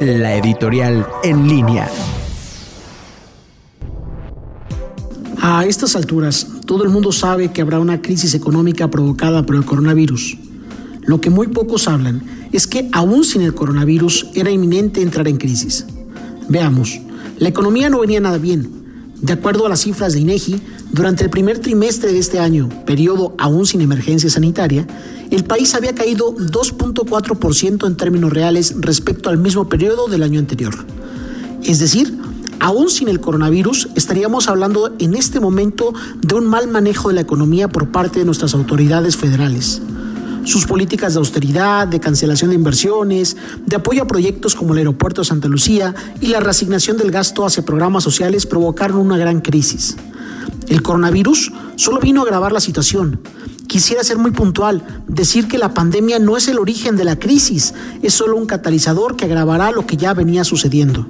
la editorial en línea. A estas alturas, todo el mundo sabe que habrá una crisis económica provocada por el coronavirus. Lo que muy pocos hablan es que aún sin el coronavirus era inminente entrar en crisis. Veamos, la economía no venía nada bien. De acuerdo a las cifras de INEGI, durante el primer trimestre de este año, periodo aún sin emergencia sanitaria, el país había caído 2.4% en términos reales respecto al mismo periodo del año anterior. Es decir, aún sin el coronavirus, estaríamos hablando en este momento de un mal manejo de la economía por parte de nuestras autoridades federales. Sus políticas de austeridad, de cancelación de inversiones, de apoyo a proyectos como el aeropuerto de Santa Lucía y la reasignación del gasto hacia programas sociales provocaron una gran crisis. El coronavirus solo vino a agravar la situación. Quisiera ser muy puntual, decir que la pandemia no es el origen de la crisis, es solo un catalizador que agravará lo que ya venía sucediendo.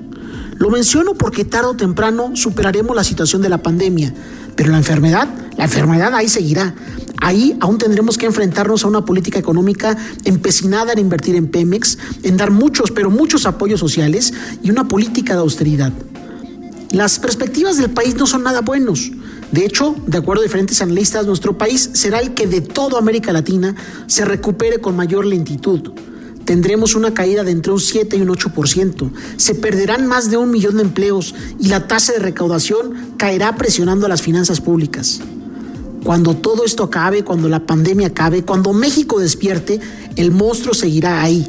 Lo menciono porque tarde o temprano superaremos la situación de la pandemia, pero la enfermedad, la enfermedad ahí seguirá. Ahí aún tendremos que enfrentarnos a una política económica empecinada en invertir en Pemex, en dar muchos, pero muchos apoyos sociales y una política de austeridad. Las perspectivas del país no son nada buenos. De hecho, de acuerdo a diferentes analistas, nuestro país será el que de toda América Latina se recupere con mayor lentitud. Tendremos una caída de entre un 7 y un 8%. Se perderán más de un millón de empleos y la tasa de recaudación caerá presionando a las finanzas públicas. Cuando todo esto acabe, cuando la pandemia acabe, cuando México despierte, el monstruo seguirá ahí.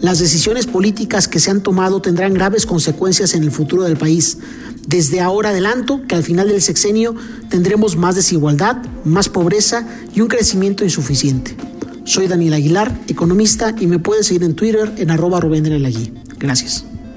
Las decisiones políticas que se han tomado tendrán graves consecuencias en el futuro del país. Desde ahora adelanto que al final del sexenio tendremos más desigualdad, más pobreza y un crecimiento insuficiente. Soy Daniel Aguilar, economista, y me puedes seguir en Twitter en arroba Rubén Gracias.